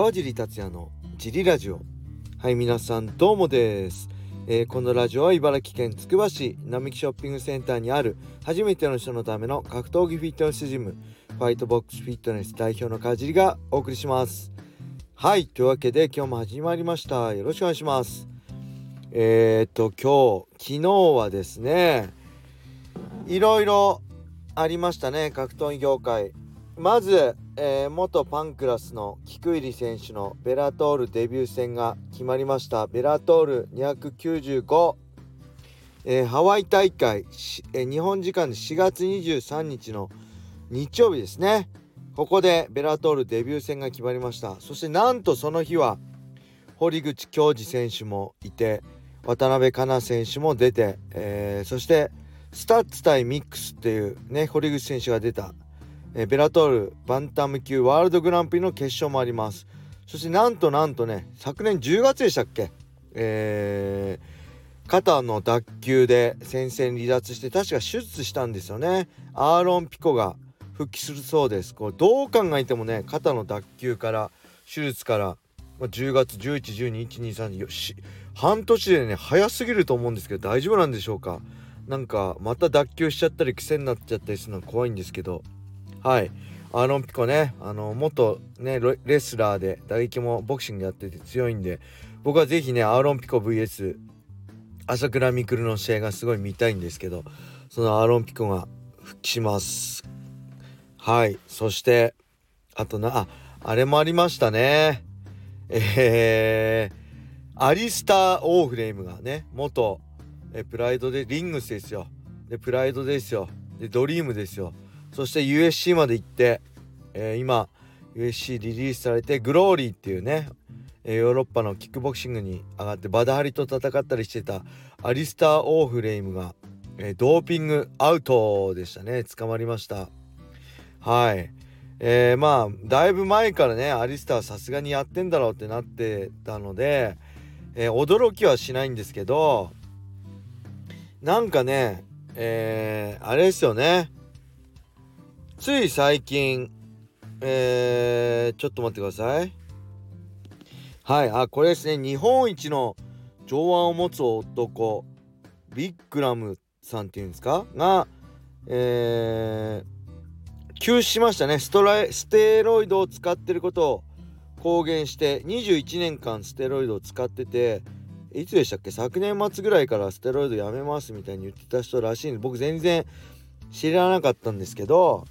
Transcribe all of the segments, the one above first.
川尻達也のジリラジオ。はい皆さんどうもです、えー、このラジオは茨城県つくば市並木ショッピングセンターにある初めての人のための格闘技フィットネスジムファイトボックスフィットネス代表の川尻がお送りします。はいというわけで今日も始まりました。よろしくお願いします。えー、っと今日昨日はですねいろいろありましたね格闘技業界。まず、えー、元パンクラスの菊入選手のベラトールデビュー戦が決まりました。ベラトール295、えー、ハワイ大会、えー、日本時間で4月23日の日曜日ですね。ここでベラトールデビュー戦が決まりました。そしてなんとその日は堀口恭司選手もいて渡辺香奈選手も出て、えー、そしてストッツ対ミックスっていうね堀口選手が出たえベラトールバンタム級ワールドグランプリの決勝もあります。そしてなんとなんとね昨年10月でしたっけ？えー、肩の脱臼で戦線離脱して確か手術したんですよね。アーロン・ピコが復帰するそうです。これどう考えてもね肩の脱臼から手術から10月11121234半年でね早すぎると思うんですけど大丈夫なんでしょうか？なんかまた脱臼しちゃったり癖になっちゃったりするのは怖いんですけど。はい。アーロンピコねあの元ねレスラーで打撃もボクシングやってて強いんで僕は是非ねアーロンピコ VS 朝倉未来の試合がすごい見たいんですけどそのアーロンピコが復帰します。はい。そしてあとなああれもありましたね。えー、アリスター・オーフレームがね元えプライドでリングスですよ。でプライドですよ。でドリームですよ。そして USC まで行って、えー、今 USC リリースされてグローリーっていうねヨーロッパのキックボクシングに上がってバダハリと戦ったりしてたアリスター・オーフレイムが、えー、ドーピングアウトでしたね。捕まりました。はい。えー、まあだいぶ前からねアリスターさすがにやってんだろうってなってたので、えー、驚きはしないんですけどなんかねえー、あれですよね。つい最近、えー、ちょっと待ってください。はい、あ、これですね。日本一の上腕を持つ男、ビッグラムさんっていうんですか？が、えー、休止しましたね。ストライ、ステロイドを使ってることを公言して、21年間ステロイドを使ってて、いつでしたっけ？昨年末ぐらいからステロイドやめますみたいに言ってた人らしいんで、僕全然知らなかったんですけど、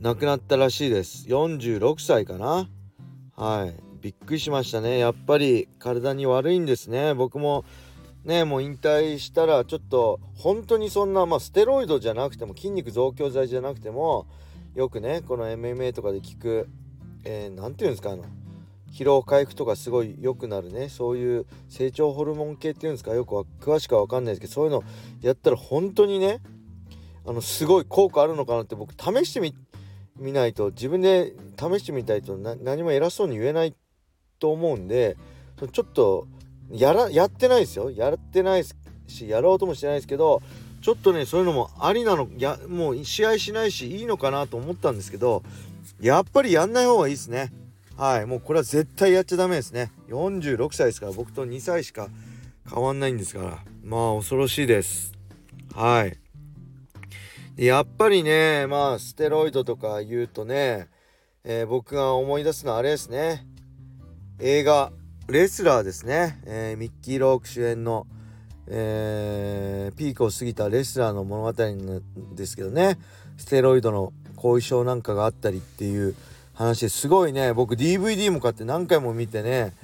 亡くなったらしいです。46歳かな。はい。びっくりしましたね。やっぱり体に悪いんですね。僕もねもう引退したらちょっと本当にそんなまあステロイドじゃなくても筋肉増強剤じゃなくてもよくねこの MMA とかで聞く何、えー、て言うんですかあの疲労回復とかすごい良くなるね。そういう成長ホルモン系っていうんですかよくは詳しくは分かんないですけどそういうのやったら本当にねあのすごい効果あるのかなって僕試してみ見ないと自分で試してみたいと何も偉そうに言えないと思うんでちょっとやらやってないですよ。やってないしやろうともしてないですけどちょっとねそういうのもありなのやもう試合しないしいいのかなと思ったんですけどやっぱりやんない方がいいですね。はい。もうこれは絶対やっちゃダメですね。46歳ですから僕と2歳しか変わんないんですから。まあ恐ろしいです。はい。やっぱりねまあステロイドとか言うとね、えー、僕が思い出すのはあれですね。映画レスラーですね、えー、ミッキー・ローク主演の、えー、ピークを過ぎたレスラーの物語なんですけどね。ステロイドの後遺症なんかがあったりっていう話ですごいね僕 DVD も買って何回も見てね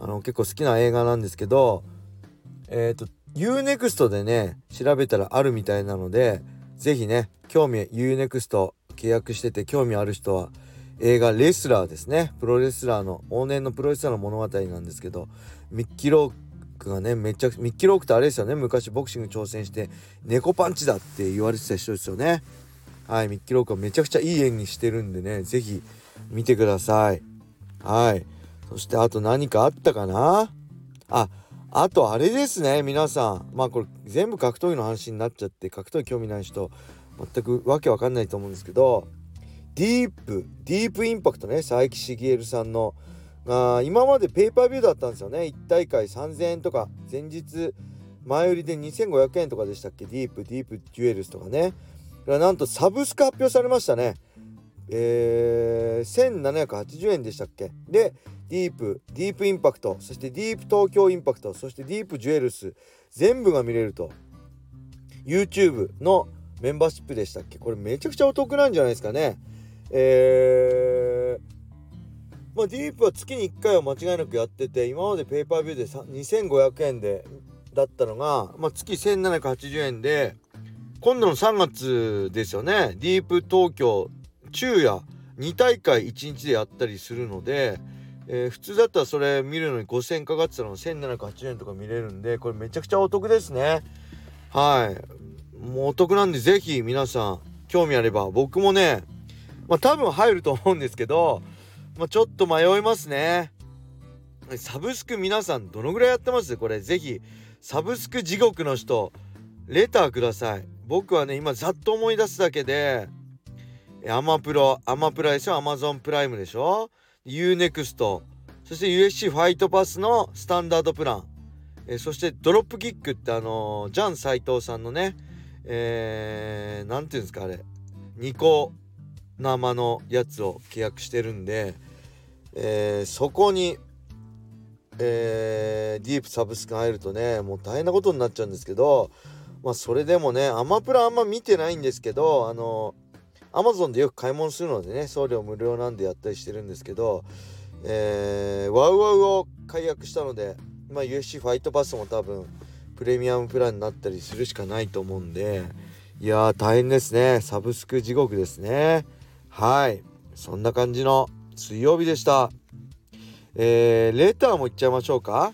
あの結構好きな映画なんですけどえっ、ー、と UNEXT でね調べたらあるみたいなのでぜひね、興味、UNEXT 契約してて興味ある人は、映画レスラーですね。プロレスラーの、往年のプロレスラーの物語なんですけど、ミッキー・ロークがね、めっちゃ、ミッキー・ロークってあれですよね、昔ボクシング挑戦して、猫パンチだって言われてた人ですよね。はい、ミッキー・ロークはめちゃくちゃいい演技してるんでね、ぜひ見てください。はい。そしてあと何かあったかな？あ、あとあれですね皆さん。まあこれ全部格闘技の話になっちゃって格闘技興味ない人全くわけわかんないと思うんですけどディープディープインパクトね佐伯茂さんの。あ今までペーパービューだったんですよね。1大会3000円とか前日前売りで2500円とかでしたっけ？ディープディープデュエルスとかね。なんとサブスク発表されましたね。えー、1780円でしたっけ？でディープディープインパクトそしてディープ東京インパクトそしてディープジュエルス全部が見れると。YouTube のメンバーシップでしたっけ？これめちゃくちゃお得なんじゃないですかね。えー、まあディープは月に1回は間違いなくやってて今までペーパービューで2500円でだったのが、まあ、月1780円で今度の3月ですよね。ディープ東京昼夜2大会1日でやったりするので、えー、普通だったらそれ見るのに5000かかってたの1780円とか見れるんでこれめちゃくちゃお得ですね。はい。もうお得なんで是非皆さん興味あれば僕もねまあ多分入ると思うんですけど、まあ、ちょっと迷いますね。サブスク皆さんどのぐらいやってます？これ是非サブスク地獄の人レターください。僕はね今ざっと思い出すだけでアマプロアマプラでしょ？アマゾンプライムでしょ？UNEXT そして USC ファイトパスのスタンダードプラン。えそしてドロップキックってあのー、ジャン斎藤さんのねえー、なんていうんですかあれ。ニコ生のやつを契約してるんで、えー、そこに、えー、ディープサブスク入るとねもう大変なことになっちゃうんですけどまあそれでもねアマプラあんま見てないんですけどあのアマゾンでよく買い物するのでね送料無料なんでやったりしてるんですけどえー、ワウワウを解約したのでまあ USC ファイトパスも多分プレミアムプランになったりするしかないと思うんでいや大変ですね。サブスク地獄ですね。はい。そんな感じの水曜日でした。えー、レターもいっちゃいましょうか。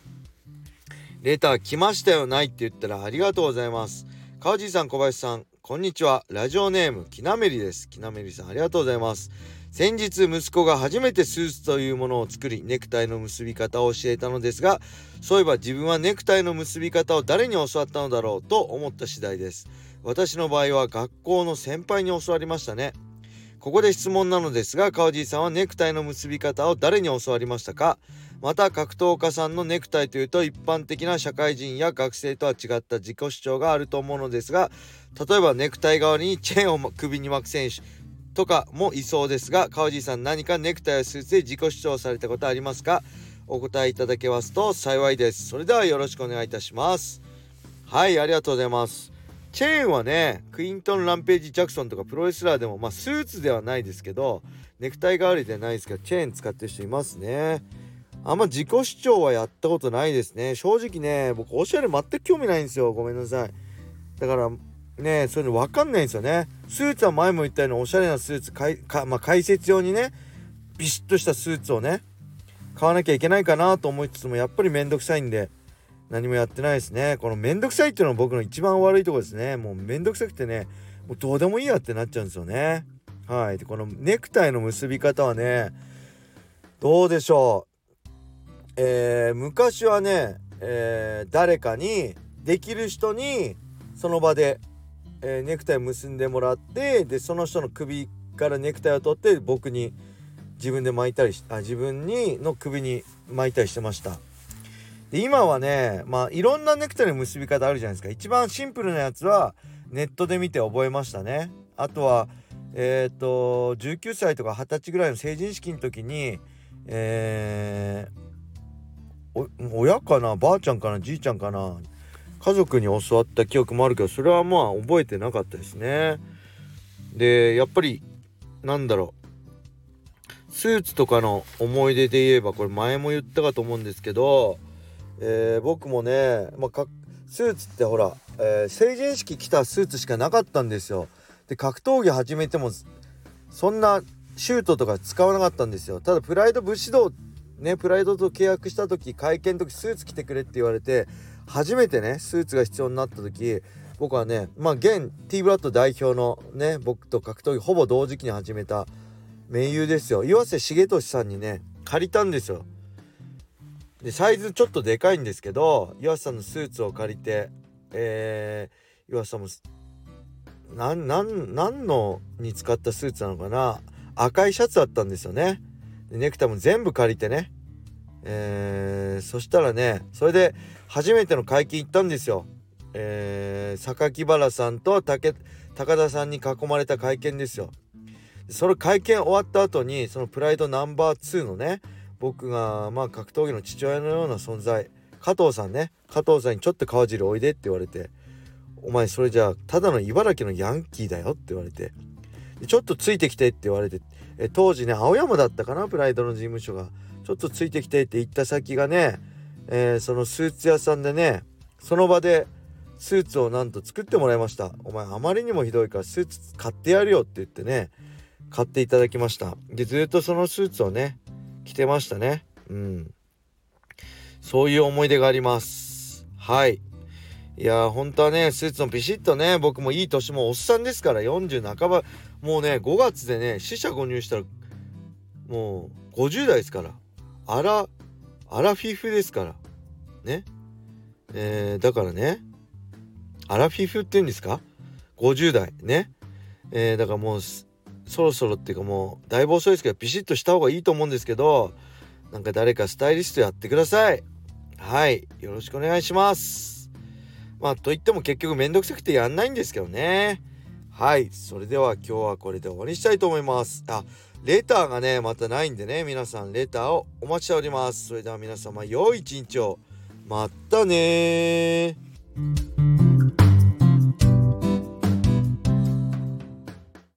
レター来ましたよないって言ったらありがとうございます。川地さん小林さんこんにちは。ラジオネームきなめりです。きなめりさんありがとうございます。先日息子が初めてスーツというものを作りネクタイの結び方を教えたのですがそういえば自分はネクタイの結び方を誰に教わったのだろうと思った次第です。私の場合は学校の先輩に教わりましたね。ここで質問なのですが川地さんはネクタイの結び方を誰に教わりましたか？また格闘家さんのネクタイというと一般的な社会人や学生とは違った自己主張があると思うのですが例えばネクタイ代わりにチェーンを首に巻く選手とかもいそうですが川地さん何かネクタイやスーツで自己主張されたことありますか？お答えいただけますと幸いです。それではよろしくお願いいたします。はいありがとうございます。チェーンはねクイントン・ランページ・ジャクソンとかプロレスラーでもまあスーツではないですけどネクタイ代わりではないですけどチェーン使ってる人いますね。あんま自己主張はやったことないですね。正直ね、僕おしゃれ全く興味ないんですよ。ごめんなさい。だからね、そういうの分かんないんですよね。スーツは前も言ったようにおしゃれなスーツかいか、まあ、解説用にね、ビシッとしたスーツをね、買わなきゃいけないかなと思いつつも、やっぱりめんどくさいんで、何もやってないですね。このめんどくさいっていうのは僕の一番悪いとこですね。もうめんどくさくてね、もうどうでもいいやってなっちゃうんですよね。はい。で、このネクタイの結び方はね、どうでしょう。えー、昔はね、えー、誰かにできる人にその場で、えー、ネクタイ結んでもらってでその人の首からネクタイを取って僕に自分で巻いたりあ自分にの首に巻いたりしてました。で今はねまあいろんなネクタイの結び方あるじゃないですか。一番シンプルなやつはネットで見て覚えましたね。あとはえっ、ー、と19歳とか20歳ぐらいの成人式の時にえー親かな？ばあちゃんかな？じいちゃんかな？家族に教わった記憶もあるけどそれはまあ覚えてなかったですね。でやっぱりなんだろう。スーツとかの思い出で言えばこれ前も言ったかと思うんですけど、えー、僕もね、まあ、スーツってほら、えー、成人式着たスーツしかなかったんですよ。で格闘技始めてもそんなシュートとか使わなかったんですよ。ただプライド武士道ねプライドと契約した時会見の時スーツ着てくれって言われて初めてねスーツが必要になった時僕はねまあ現 T ブラッド代表のね僕と格闘技ほぼ同時期に始めた盟友ですよ。岩瀬重俊さんにね借りたんですよ。でサイズちょっとでかいんですけど岩瀬さんのスーツを借りてえー、岩瀬さんも何のに使ったスーツなのかな？赤いシャツだったんですよね。ネクタイも全部借りてね。えー、そしたらねそれで初めての会見行ったんですよ。えー、榊原さんと高田さんに囲まれた会見ですよ。その会見終わった後にそのプライドナンバー2のね僕がまあ格闘技の父親のような存在加藤さんね加藤さんにちょっと川尻おいでって言われてお前それじゃあただの茨城のヤンキーだよって言われてちょっとついてきてって言われてえ当時ね青山だったかなプライドの事務所が。ちょっとついてきてって言った先がね、えー、そのスーツ屋さんでねその場でスーツをなんと作ってもらいました。お前あまりにもひどいからスーツ買ってやるよって言ってね買っていただきました。でずっとそのスーツをね着てましたね。うん。そういう思い出があります。はい。いや本当はねスーツもビシッとね僕もいい年もおっさんですから40半ばもうね5月でね死者誤入したらもう50代ですから。アラアラフィフですから。ね。えー、だからねアラフィフって言うんですか？50代。ね、えー、だからもうそろそろっていうかもうだいぶ遅いですけどビシッとした方がいいと思うんですけどなんか誰かスタイリストやってください。はい。よろしくお願いします。まあと言っても結局めんどくさくてやんないんですけどね。はい。それでは今日はこれで終わりにしたいと思います。あレターがねまたないんでね皆さんレターをお待ちしております。それでは皆様良い一日を。またね